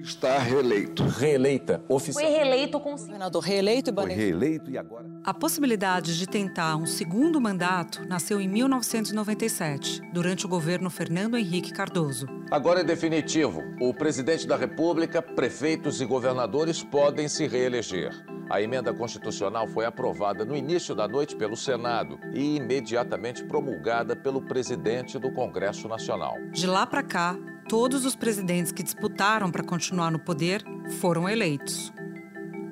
Está reeleito. Reeleita, oficial. Foi reeleito com Governador reeleito e Foi reeleito e agora? A possibilidade de tentar um segundo mandato nasceu em 1997, durante o governo Fernando Henrique Cardoso. Agora é definitivo. O presidente da República, prefeitos e governadores podem se reeleger. A emenda constitucional foi aprovada no início da noite pelo Senado e imediatamente promulgada pelo presidente do Congresso Nacional. De lá para cá, todos os presidentes que disputaram para continuar no poder foram eleitos,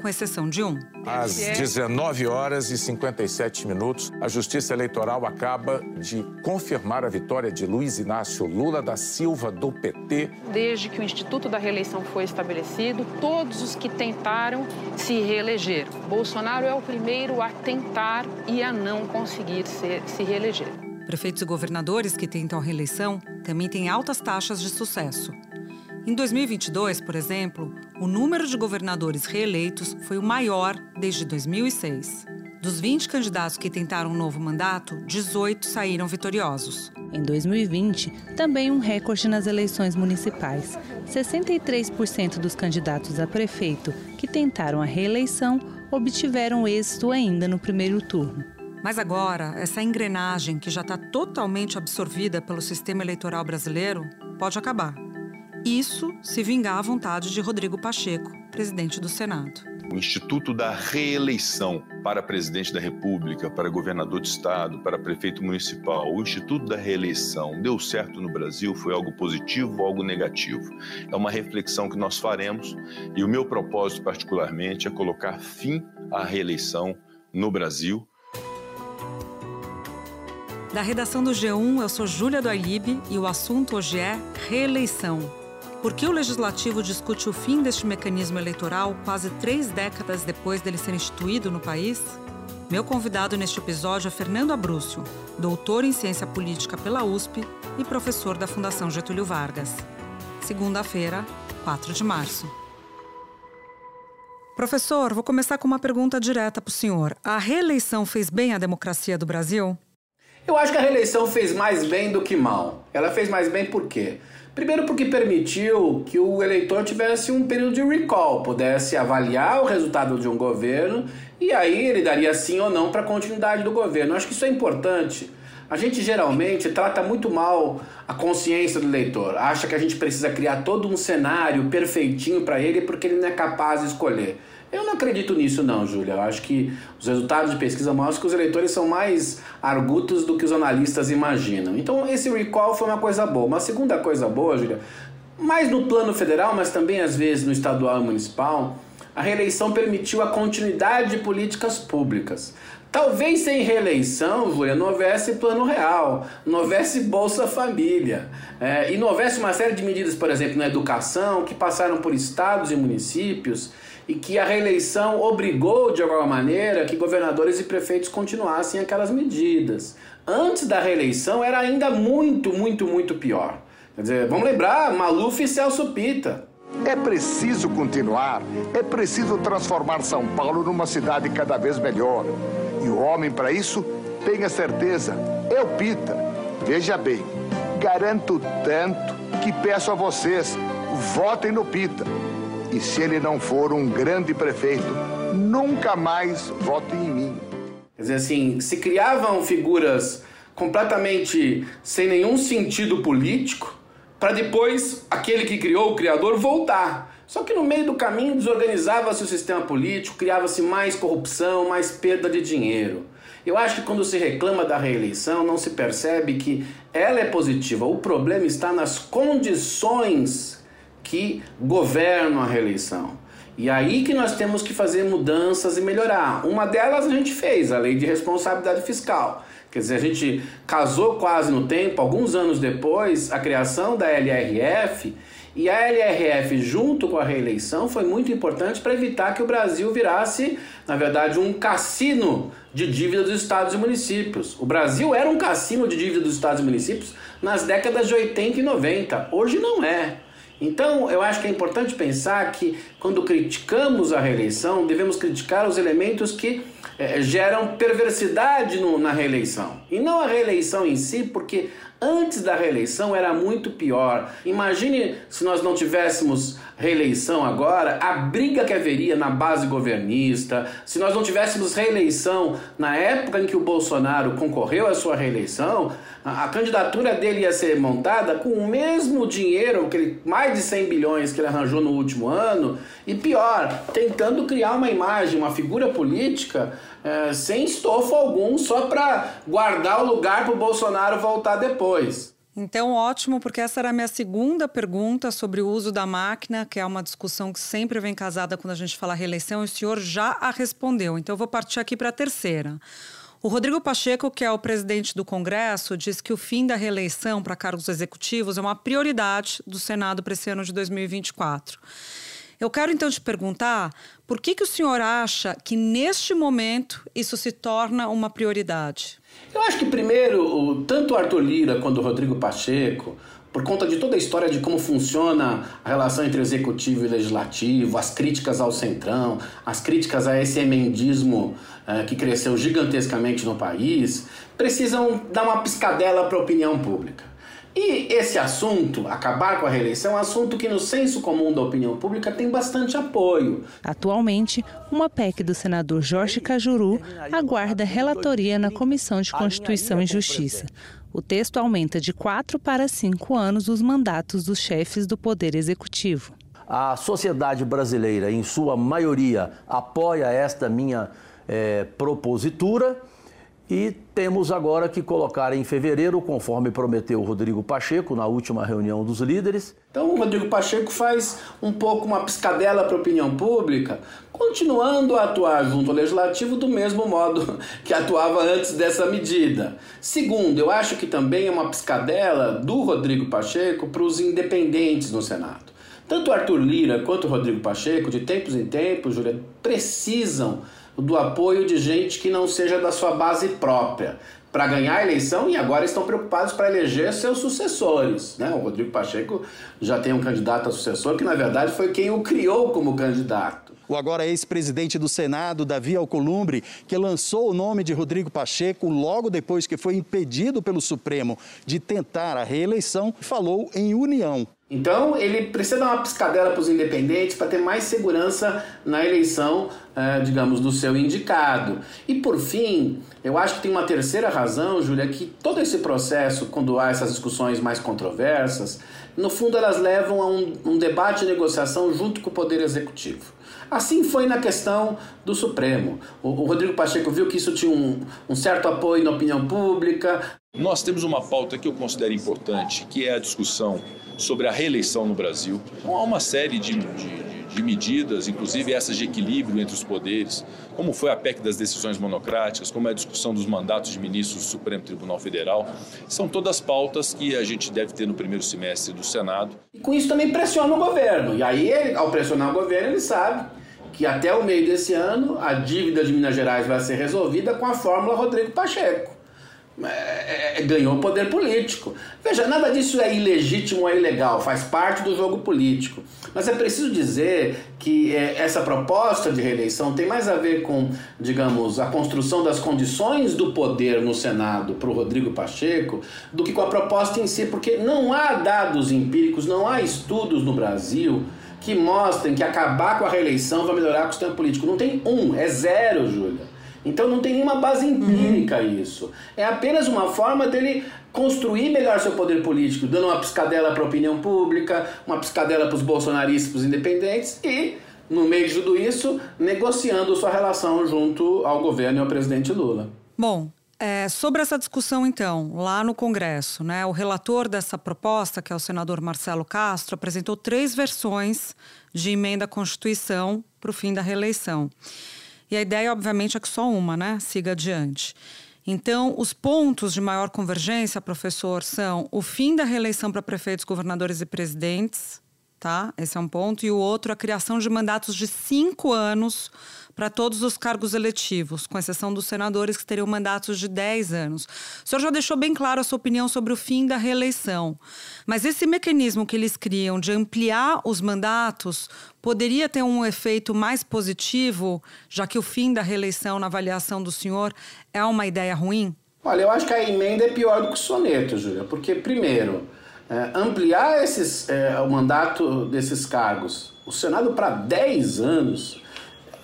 com exceção de um. Às 19 horas e 57 minutos, a Justiça Eleitoral acaba de confirmar a vitória de Luiz Inácio Lula da Silva, do PT, Desde que o Instituto da Reeleição foi estabelecido, todos os que tentaram se reeleger. Bolsonaro é o primeiro a tentar e a não conseguir se, se reeleger. Prefeitos e governadores que tentam reeleição também têm altas taxas de sucesso. Em 2022, por exemplo, o número de governadores reeleitos foi o maior desde 2006. Dos 20 candidatos que tentaram um novo mandato, 18 saíram vitoriosos. Em 2020, também um recorde nas eleições municipais. 63% dos candidatos a prefeito que tentaram a reeleição obtiveram êxito ainda no primeiro turno. Mas agora, essa engrenagem que já está totalmente absorvida pelo sistema eleitoral brasileiro pode acabar. Isso se vingar à vontade de Rodrigo Pacheco, presidente do Senado. O Instituto da Reeleição para presidente da República, para governador de estado, para prefeito municipal, o Instituto da Reeleição deu certo no Brasil? Foi algo positivo ou algo negativo? É uma reflexão que nós faremos e o meu propósito, particularmente, é colocar fim à reeleição no Brasil. Da redação do G1, eu sou Júlia do Ailib e o assunto hoje é reeleição. Por que o Legislativo discute o fim deste mecanismo eleitoral quase três décadas depois dele ser instituído no país? Meu convidado neste episódio é Fernando Abrúcio, doutor em ciência política pela USP e professor da Fundação Getúlio Vargas. Segunda-feira, 4 de março. Professor, vou começar com uma pergunta direta para o senhor. A reeleição fez bem à democracia do Brasil? Eu acho que a reeleição fez mais bem do que mal. Ela fez mais bem por quê? Primeiro porque permitiu que o eleitor tivesse um período de recall, pudesse avaliar o resultado de um governo e aí ele daria sim ou não para a continuidade do governo. Eu acho que isso é importante. A gente geralmente trata muito mal a consciência do eleitor, acha que a gente precisa criar todo um cenário perfeitinho para ele porque ele não é capaz de escolher. Eu não acredito nisso não, Júlia. Eu acho que os resultados de pesquisa mostram que os eleitores são mais argutos do que os analistas imaginam. Então esse recall foi uma coisa boa. Uma segunda coisa boa, Júlia, mais no plano federal, mas também às vezes no estadual e municipal, a reeleição permitiu a continuidade de políticas públicas. Talvez sem reeleição, Júlia, não houvesse plano real, não houvesse Bolsa Família, é, e não houvesse uma série de medidas, por exemplo, na educação, que passaram por estados e municípios e que a reeleição obrigou, de alguma maneira, que governadores e prefeitos continuassem aquelas medidas. Antes da reeleição era ainda muito, muito, muito pior. Quer dizer, vamos lembrar, Maluf e Celso Pita. É preciso continuar, é preciso transformar São Paulo numa cidade cada vez melhor. E o homem, para isso, tenha certeza, é o Pita. Veja bem, garanto tanto que peço a vocês, votem no Pita. E se ele não for um grande prefeito, nunca mais votem em mim. Quer dizer, assim, se criavam figuras completamente sem nenhum sentido político, para depois aquele que criou, o criador, voltar. Só que no meio do caminho desorganizava-se o sistema político, criava-se mais corrupção, mais perda de dinheiro. Eu acho que quando se reclama da reeleição, não se percebe que ela é positiva. O problema está nas condições que governam a reeleição. E aí que nós temos que fazer mudanças e melhorar. Uma delas a gente fez, a lei de responsabilidade fiscal. Quer dizer, a gente casou quase no tempo, alguns anos depois, a criação da LRF, e a LRF, junto com a reeleição, foi muito importante para evitar que o Brasil virasse, na verdade, um cassino de dívida dos estados e municípios. O Brasil era um cassino de dívida dos estados e municípios nas décadas de 80 e 90. Hoje não é. Então, eu acho que é importante pensar que quando criticamos a reeleição, devemos criticar os elementos que é, geram perversidade no, na reeleição. E não a reeleição em si, porque antes da reeleição era muito pior. Imagine se nós não tivéssemos reeleição agora, a briga que haveria na base governista, se nós não tivéssemos reeleição na época em que o Bolsonaro concorreu à sua reeleição, a, candidatura dele ia ser montada com o mesmo dinheiro, aquele mais de 100 bilhões que ele arranjou no último ano, e pior, tentando criar uma imagem, uma figura política é, sem estofo algum, só para guardar o lugar para o Bolsonaro voltar depois. Então, ótimo, porque essa era a minha segunda pergunta sobre o uso da máquina, que é uma discussão que sempre vem casada quando a gente fala reeleição, e o senhor já a respondeu. Então, eu vou partir aqui para a terceira. O Rodrigo Pacheco, que é o presidente do Congresso, diz que o fim da reeleição para cargos executivos é uma prioridade do Senado para esse ano de 2024. Eu quero então te perguntar por que, que o senhor acha que neste momento isso se torna uma prioridade? Eu acho que primeiro, tanto o Arthur Lira quanto o Rodrigo Pacheco, por conta de toda a história de como funciona a relação entre executivo e legislativo, as críticas ao centrão, as críticas a esse emendismo eh, que cresceu gigantescamente no país, precisam dar uma piscadela para a opinião pública. E esse assunto, acabar com a reeleição, é um assunto que no senso comum da opinião pública tem bastante apoio. Atualmente, uma PEC do senador Jorge Cajuru aguarda relatoria na Comissão de Constituição e Justiça. O texto aumenta de quatro para cinco anos os mandatos dos chefes do Poder Executivo. A sociedade brasileira, em sua maioria, apoia esta minha é, propositura e temos agora que colocar em fevereiro, conforme prometeu o Rodrigo Pacheco na última reunião dos líderes. Então o Rodrigo Pacheco faz um pouco uma piscadela para a opinião pública, continuando a atuar junto ao legislativo do mesmo modo que atuava antes dessa medida. Segundo, eu acho que também é uma piscadela do Rodrigo Pacheco para os independentes no Senado. Tanto Arthur Lira quanto Rodrigo Pacheco, de tempos em tempos, Júlia, precisam do apoio de gente que não seja da sua base própria para ganhar a eleição e agora estão preocupados para eleger seus sucessores. Né? O Rodrigo Pacheco já tem um candidato a sucessor que, na verdade, foi quem o criou como candidato. O agora ex-presidente do Senado, Davi Alcolumbre, que lançou o nome de Rodrigo Pacheco logo depois que foi impedido pelo Supremo de tentar a reeleição, falou em união. Então, ele precisa dar uma piscadela para os independentes para ter mais segurança na eleição, eh, digamos, do seu indicado. E, por fim, eu acho que tem uma terceira razão, Júlia, que todo esse processo, quando há essas discussões mais controversas, no fundo elas levam a um, um debate e negociação junto com o Poder Executivo. Assim foi na questão do Supremo. O, o Rodrigo Pacheco viu que isso tinha um, um certo apoio na opinião pública. Nós temos uma pauta que eu considero importante, que é a discussão sobre a reeleição no Brasil. Há uma série de, de, de, medidas, inclusive essas de equilíbrio entre os poderes, como foi a PEC das decisões monocráticas, como é a discussão dos mandatos de ministros do Supremo Tribunal Federal. São todas pautas que a gente deve ter no primeiro semestre do Senado. E com isso também pressiona o governo. E aí, ele, ao pressionar o governo, ele sabe que até o meio desse ano a dívida de Minas Gerais vai ser resolvida com a fórmula Rodrigo Pacheco. É, é, é, ganhou poder político. Veja, nada disso é ilegítimo ou é ilegal, faz parte do jogo político. Mas é preciso dizer que é, essa proposta de reeleição tem mais a ver com, digamos, a construção das condições do poder no Senado para o Rodrigo Pacheco do que com a proposta em si, porque não há dados empíricos, não há estudos no Brasil que mostrem que acabar com a reeleição vai melhorar o sistema político. Não tem um, é zero, Júlia. Então não tem nenhuma base empírica uhum. isso. É apenas uma forma dele construir melhor seu poder político, dando uma piscadela para a opinião pública, uma piscadela para os bolsonaristas, para os independentes e, no meio de tudo isso, negociando sua relação junto ao governo e ao presidente Lula. Bom, é, sobre essa discussão, então, lá no Congresso, né, o relator dessa proposta, que é o senador Marcelo Castro, apresentou três versões de emenda à Constituição para o fim da reeleição. E a ideia, obviamente, é que só uma, né? Siga adiante. Então, os pontos de maior convergência, professor, são o fim da reeleição para prefeitos, governadores e presidentes, tá? Esse é um ponto. E o outro, a criação de mandatos de cinco anos para todos os cargos eletivos, com exceção dos senadores que teriam mandatos de 10 anos. O senhor já deixou bem claro a sua opinião sobre o fim da reeleição. Mas esse mecanismo que eles criam de ampliar os mandatos poderia ter um efeito mais positivo, já que o fim da reeleição, na avaliação do senhor, é uma ideia ruim? Olha, eu acho que a emenda é pior do que o soneto, Júlia, porque, primeiro, é, ampliar esses, é, o mandato desses cargos, o Senado para 10 anos,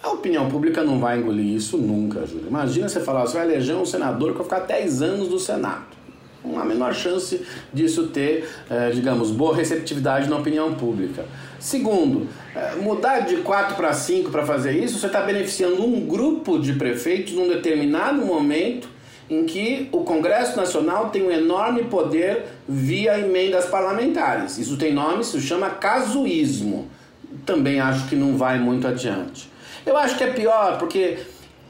a opinião pública não vai engolir isso nunca, Júlia. Imagina você falar, você vai eleger um senador que vai ficar 10 anos no Senado. Não há a menor chance disso ter, eh, digamos, boa receptividade na opinião pública. Segundo, eh, mudar de 4 para 5 para fazer isso, você está beneficiando um grupo de prefeitos num determinado momento em que o Congresso Nacional tem um enorme poder via emendas parlamentares. Isso tem nome, se chama casuísmo. Também acho que não vai muito adiante. Eu acho que é pior porque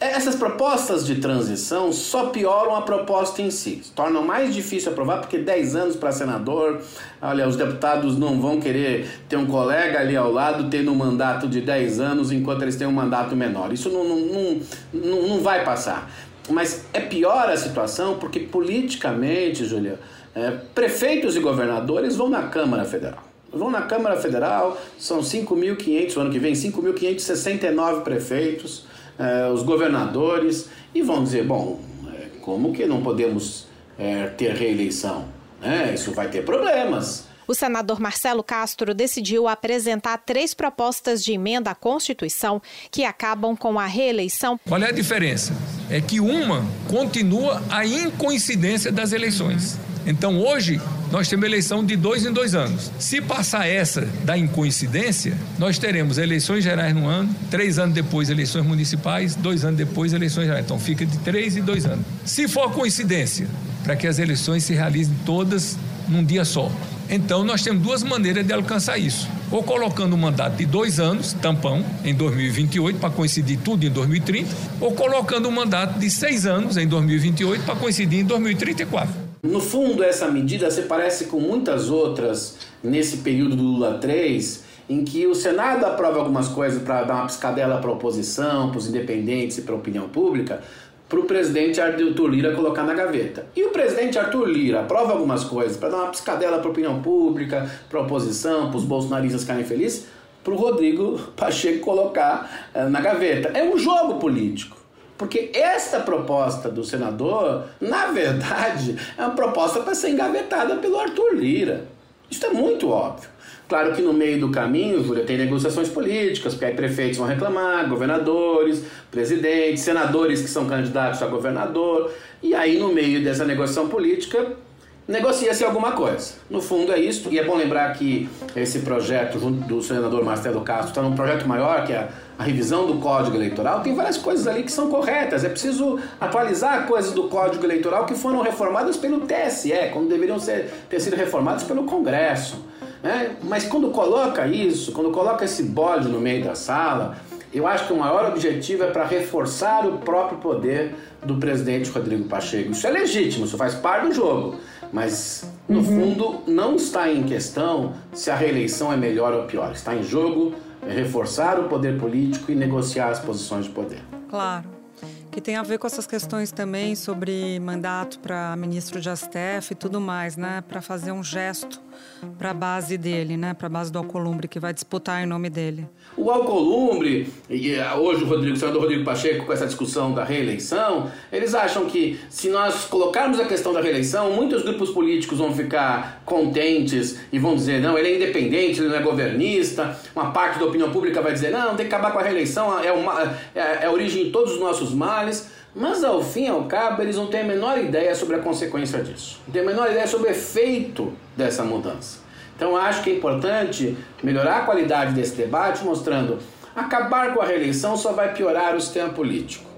essas propostas de transição só pioram a proposta em si, tornam mais difícil aprovar, porque 10 anos para senador, olha, os deputados não vão querer ter um colega ali ao lado tendo um mandato de 10 anos enquanto eles têm um mandato menor. Isso não, não, não, não vai passar. Mas é pior a situação porque politicamente, Julia, é, prefeitos e governadores vão na Câmara Federal. Vão na Câmara Federal, são 5.500, o ano que vem, 5.569 prefeitos, eh, os governadores, e vão dizer: bom, eh, como que não podemos eh, ter reeleição? Né? Isso vai ter problemas. O senador Marcelo Castro decidiu apresentar três propostas de emenda à Constituição que acabam com a reeleição. Qual é a diferença? É que uma continua a incoincidência das eleições. Então hoje nós temos eleição de dois em dois anos. Se passar essa da incoincidência, nós teremos eleições gerais no ano, três anos depois eleições municipais, dois anos depois eleições gerais. Então fica de três e dois anos. Se for coincidência, para que as eleições se realizem todas num dia só. Então nós temos duas maneiras de alcançar isso. Ou colocando um mandato de dois anos, tampão, em 2028, para coincidir tudo em 2030, ou colocando um mandato de seis anos, em 2028, para coincidir em 2034. No fundo, essa medida se parece com muitas outras nesse período do Lula 3, em que o Senado aprova algumas coisas para dar uma piscadela para a oposição, para os independentes e para a opinião pública, para o presidente Arthur Lira colocar na gaveta. E o presidente Arthur Lira aprova algumas coisas para dar uma piscadela para a opinião pública, para a oposição, para os bolsonaristas ficarem felizes, para o Rodrigo Pacheco colocar uh, na gaveta. É um jogo político. Porque esta proposta do senador, na verdade, é uma proposta para ser engavetada pelo Arthur Lira. Isso é muito óbvio. Claro que no meio do caminho, Júlia, tem negociações políticas, porque aí prefeitos vão reclamar, governadores, presidentes, senadores que são candidatos a governador, e aí no meio dessa negociação política negocia-se alguma coisa. No fundo é isso, e é bom lembrar que esse projeto junto do senador Marcelo Castro está num projeto maior, que é a revisão do Código Eleitoral, tem várias coisas ali que são corretas. É preciso atualizar coisas do Código Eleitoral que foram reformadas pelo TSE, quando deveriam ser, ter sido reformadas pelo Congresso. Né? Mas quando coloca isso, quando coloca esse bode no meio da sala, eu acho que o maior objetivo é para reforçar o próprio poder do presidente Rodrigo Pacheco. Isso é legítimo, isso faz parte do jogo. Mas, no uhum. fundo, não está em questão se a reeleição é melhor ou pior. Está em jogo reforçar o poder político e negociar as posições de poder. Claro que tem a ver com essas questões também sobre mandato para ministro de STF e tudo mais, né? Para fazer um gesto para a base dele, né? Para a base do Alcolumbre que vai disputar em nome dele. O Alcolumbre, eh, hoje o Rodrigo, o senador Rodrigo Pacheco com essa discussão da reeleição, eles acham que se nós colocarmos a questão da reeleição, muitos grupos políticos vão ficar contentes e vão dizer, não, ele é independente, ele não é governista. Uma parte da opinião pública vai dizer, não, tem que acabar com a reeleição, é, uma, é, é a origem de todos os nossos males. Mas ao fim e ao cabo, eles não têm a menor ideia sobre a consequência disso. Não têm a menor ideia sobre o efeito dessa mudança. Então acho que é importante melhorar a qualidade desse debate, mostrando acabar com a reeleição só vai piorar o sistema político.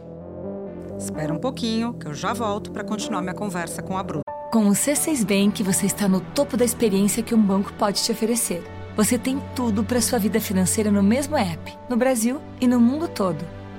Espera um pouquinho, que eu já volto para continuar minha conversa com a Bruna. Com o C6 Bank, você está no topo da experiência que um banco pode te oferecer. Você tem tudo para sua vida financeira no mesmo app, no Brasil e no mundo todo.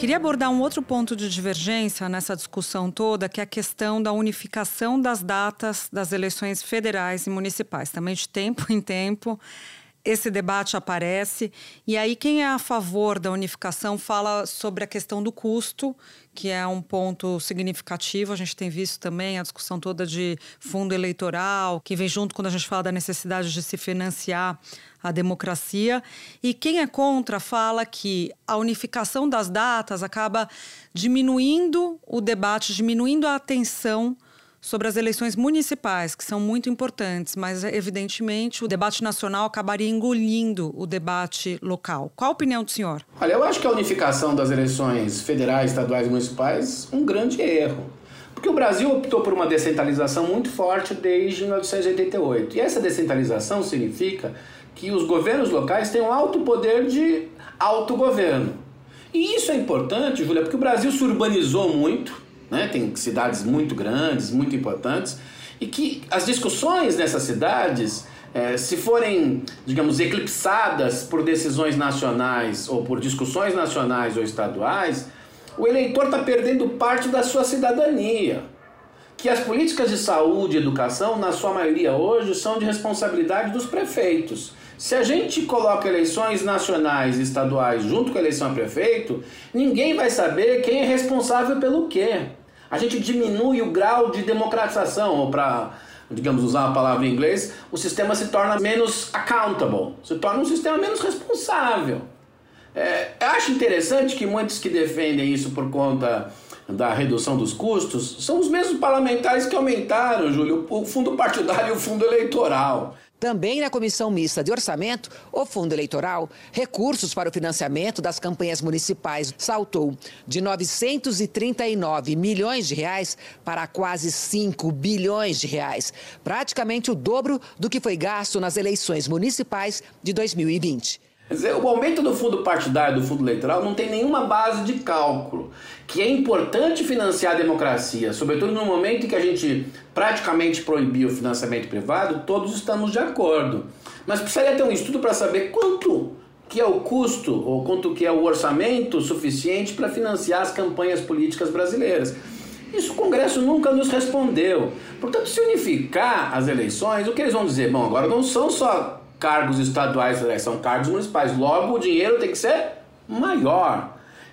Queria abordar um outro ponto de divergência nessa discussão toda, que é a questão da unificação das datas das eleições federais e municipais. Também de tempo em tempo esse debate aparece. E aí, quem é a favor da unificação fala sobre a questão do custo, que é um ponto significativo. A gente tem visto também a discussão toda de fundo eleitoral, que vem junto quando a gente fala da necessidade de se financiar a democracia. E quem é contra fala que a unificação das datas acaba diminuindo o debate, diminuindo a atenção sobre as eleições municipais, que são muito importantes, mas evidentemente o debate nacional acabaria engolindo o debate local. Qual a opinião do senhor? Olha, eu acho que a unificação das eleições federais, estaduais e municipais um grande erro. Porque o Brasil optou por uma descentralização muito forte desde 1988. E essa descentralização significa que os governos locais têm um alto poder de autogoverno. E isso é importante, Júlia, porque o Brasil se urbanizou muito, né? tem cidades muito grandes, muito importantes, e que as discussões nessas cidades, é, se forem, digamos, eclipsadas por decisões nacionais ou por discussões nacionais ou estaduais, o eleitor está perdendo parte da sua cidadania. Que as políticas de saúde e educação, na sua maioria hoje, são de responsabilidade dos prefeitos. Se a gente coloca eleições nacionais e estaduais junto com a eleição a prefeito, ninguém vai saber quem é responsável pelo quê. A gente diminui o grau de democratização, ou para, digamos, usar uma palavra em inglês, o sistema se torna menos accountable, se torna um sistema menos responsável. É, eu acho interessante que muitos que defendem isso por conta da redução dos custos são os mesmos parlamentares que aumentaram, Júlio, o fundo partidário e o fundo eleitoral. Também na Comissão Mista de Orçamento, o Fundo Eleitoral, recursos para o financiamento das campanhas municipais saltou de 939 milhões de reais para quase 5 bilhões de reais, praticamente o dobro do que foi gasto nas eleições municipais de 2020. Quer dizer, o aumento do fundo partidário do fundo eleitoral não tem nenhuma base de cálculo. Que é importante financiar a democracia, sobretudo no momento em que a gente praticamente proibiu o financiamento privado, todos estamos de acordo. Mas precisaria ter um estudo para saber quanto que é o custo ou quanto que é o orçamento suficiente para financiar as campanhas políticas brasileiras. Isso o Congresso nunca nos respondeu. Portanto, se unificar as eleições, o que eles vão dizer? Bom, agora não são só cargos estaduais, são cargos municipais. Logo, o dinheiro tem que ser maior.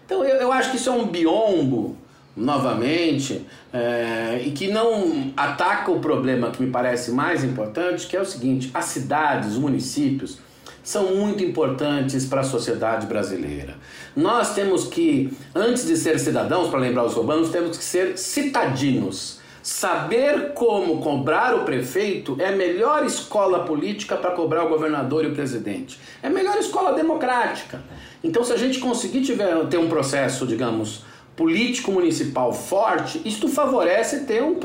Então, eu, eu acho que isso é um biombo, novamente, é, e que não ataca o problema que me parece mais importante, que é o seguinte: as cidades, os municípios, são muito importantes para a sociedade brasileira. Nós temos que, antes de ser cidadãos, para lembrar os urbanos, temos que ser citadinos. Saber como cobrar o prefeito é a melhor escola política para cobrar o governador e o presidente. É a melhor escola democrática. Então, se a gente conseguir tiver, ter um processo, digamos, político municipal forte, isto favorece ter um,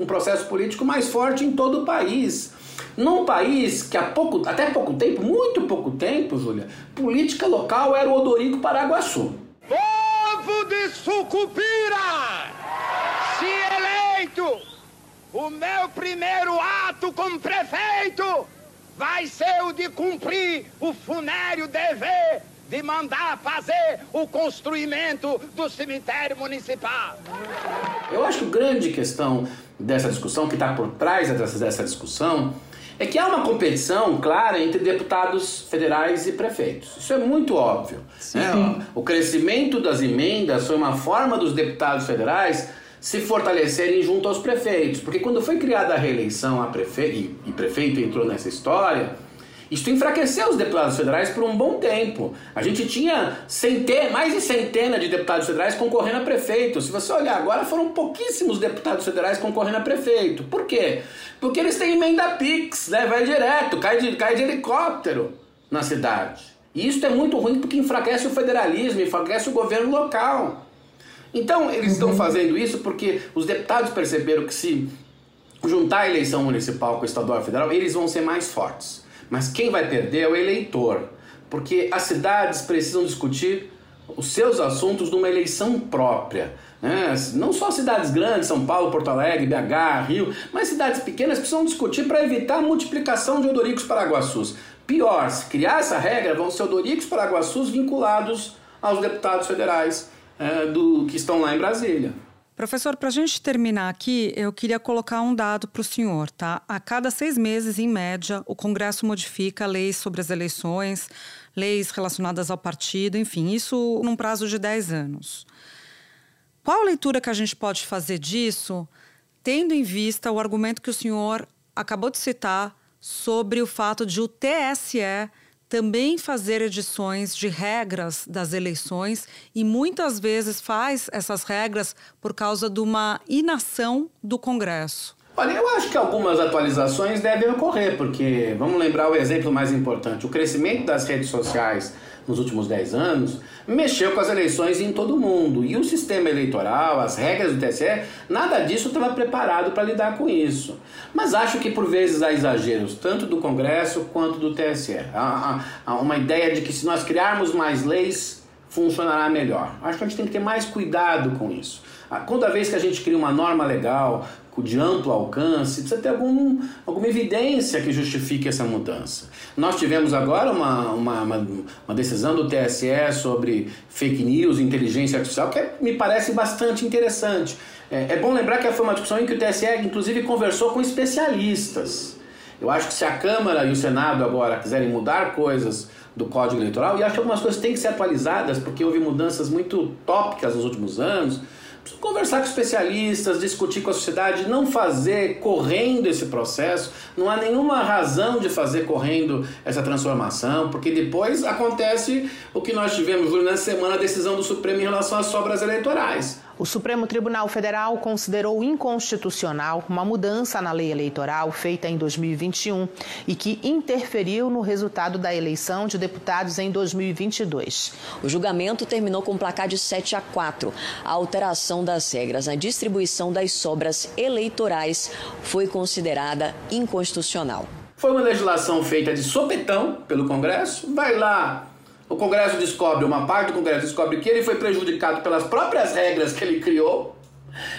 um processo político mais forte em todo o país. Num país que há pouco, até pouco tempo, muito pouco tempo, Júlia, política local era o Odorico Paraguaçu. Povo de Sucupira! Prefeito, o meu primeiro ato como prefeito vai ser o de cumprir o funério dever de mandar fazer o construimento do cemitério municipal. Eu acho que a grande questão dessa discussão, que está por trás dessa, dessa discussão, é que há uma competição clara entre deputados federais e prefeitos. Isso é muito óbvio. Né? O crescimento das emendas foi uma forma dos deputados federais se fortalecerem junto aos prefeitos. Porque quando foi criada a reeleição a prefe... e prefeito entrou nessa história, isso enfraqueceu os deputados federais por um bom tempo. A gente tinha centena, mais de centena de deputados federais concorrendo a prefeito. Se você olhar agora, foram pouquíssimos deputados federais concorrendo a prefeito. Por quê? Porque eles têm emenda PIX, né? vai direto, cai de, cai de helicóptero na cidade. E isso é muito ruim porque enfraquece o federalismo, enfraquece o governo local. Então, eles estão uhum. fazendo isso porque os deputados perceberam que se juntar a eleição municipal com o estadual e federal, eles vão ser mais fortes. Mas quem vai perder é o eleitor, porque as cidades precisam discutir os seus assuntos numa eleição própria. Né? Não só cidades grandes, São Paulo, Porto Alegre, BH, Rio, mas cidades pequenas precisam discutir para evitar a multiplicação de odoricos paraguaçus. Pior, se criar essa regra, vão ser odoricos paraguaçus vinculados aos deputados federais é, do, que estão lá em Brasília. Professor, para a gente terminar aqui, eu queria colocar um dado para o senhor, tá? A cada seis meses, em média, o Congresso modifica leis sobre as eleições, leis relacionadas ao partido, enfim, isso num prazo de 10 anos. Qual a leitura que a gente pode fazer disso, tendo em vista o argumento que o senhor acabou de citar sobre o fato de o TSE também fazer edições de regras das eleições e muitas vezes faz essas regras por causa de uma inação do Congresso. Olha, eu acho que algumas atualizações devem ocorrer, porque vamos lembrar o exemplo mais importante: o crescimento das redes sociais nos últimos 10 anos, mexeu com as eleições em todo o mundo. E o sistema eleitoral, as regras do TSE, nada disso estava preparado para lidar com isso. Mas acho que por vezes há exageros, tanto do Congresso quanto do TSE. Há, há uma ideia de que se nós criarmos mais leis, funcionará melhor. Acho que a gente tem que ter mais cuidado com isso. Toda vez que a gente cria uma norma legal, de amplo alcance, precisa ter algum, alguma evidência que justifique essa mudança. Nós tivemos agora uma, uma, uma, uma decisão do TSE sobre fake news, inteligência artificial, que é, me parece bastante interessante. É, é bom lembrar que foi uma discussão em que o TSE, inclusive, conversou com especialistas. Eu acho que se a Câmara e o Senado agora quiserem mudar coisas do Código Eleitoral, e acho que algumas coisas têm que ser atualizadas, porque houve mudanças muito tópicas nos últimos anos, conversar com especialistas, discutir com a sociedade, não fazer correndo esse processo. Não há nenhuma razão de fazer correndo essa transformação, porque depois acontece o que nós tivemos na semana, a decisão do Supremo em relação às sobras eleitorais. O Supremo Tribunal Federal considerou inconstitucional uma mudança na lei eleitoral feita em 2021 e que interferiu no resultado da eleição de deputados em 2022. O julgamento terminou com um placar de 7 a 4. A alteração das regras na distribuição das sobras eleitorais foi considerada inconstitucional. Foi uma legislação feita de sopetão pelo Congresso, vai lá o Congresso descobre, uma parte do Congresso descobre que ele foi prejudicado pelas próprias regras que ele criou,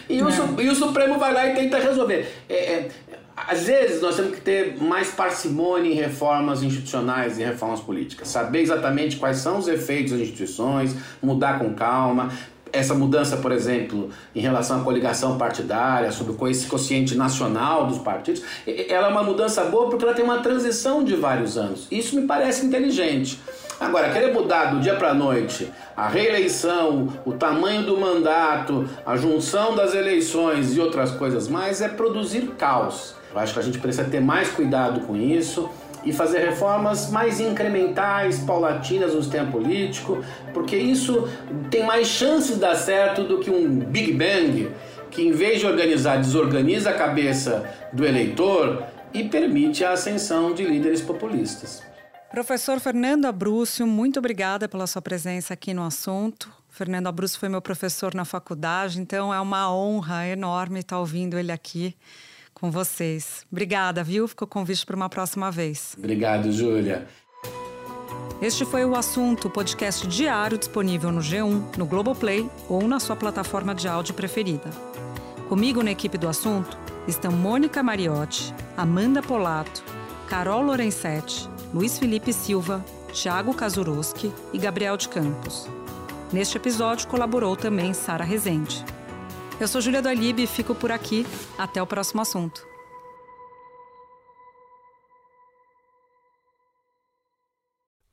e, o, é. e o, Supremo vai lá e tenta resolver. É, é, às vezes nós temos que ter mais parcimônia em reformas institucionais e reformas políticas. Saber exatamente quais são os efeitos das instituições, mudar com calma. Essa mudança, por exemplo, em relação à coligação partidária, sobre o quociente nacional dos partidos, ela é uma mudança boa porque ela tem uma transição de vários anos. Isso me parece inteligente. Agora, querer mudar do dia para a noite a reeleição, o tamanho do mandato, a junção das eleições e outras coisas mais é produzir caos. Eu acho que a gente precisa ter mais cuidado com isso e fazer reformas mais incrementais, paulatinas no sistema político, porque isso tem mais chances de dar certo do que um Big Bang que, em vez de organizar, desorganiza a cabeça do eleitor e permite a ascensão de líderes populistas. Professor Fernando Abrúcio, muito obrigada pela sua presença aqui no assunto. Fernando Abrúcio foi meu professor na faculdade, então é uma honra enorme estar ouvindo ele aqui com vocês. Obrigada, viu? Ficou convite para uma próxima vez. Obrigado, Júlia. Este foi o assunto, podcast diário disponível no G1, no Globoplay ou na sua plataforma de áudio preferida. Comigo na equipe do assunto estão Mônica Mariotti, Amanda Polato, Carol Lorenzetti, Luiz Felipe Silva, Thiago Kazuroski e Gabriel de Campos. Neste episódio colaborou também Sara Rezende. Eu sou Júlia do e fico por aqui. Até o próximo assunto.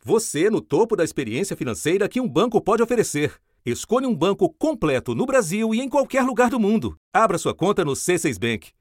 Você no topo da experiência financeira que um banco pode oferecer. Escolha um banco completo no Brasil e em qualquer lugar do mundo. Abra sua conta no C6 Bank.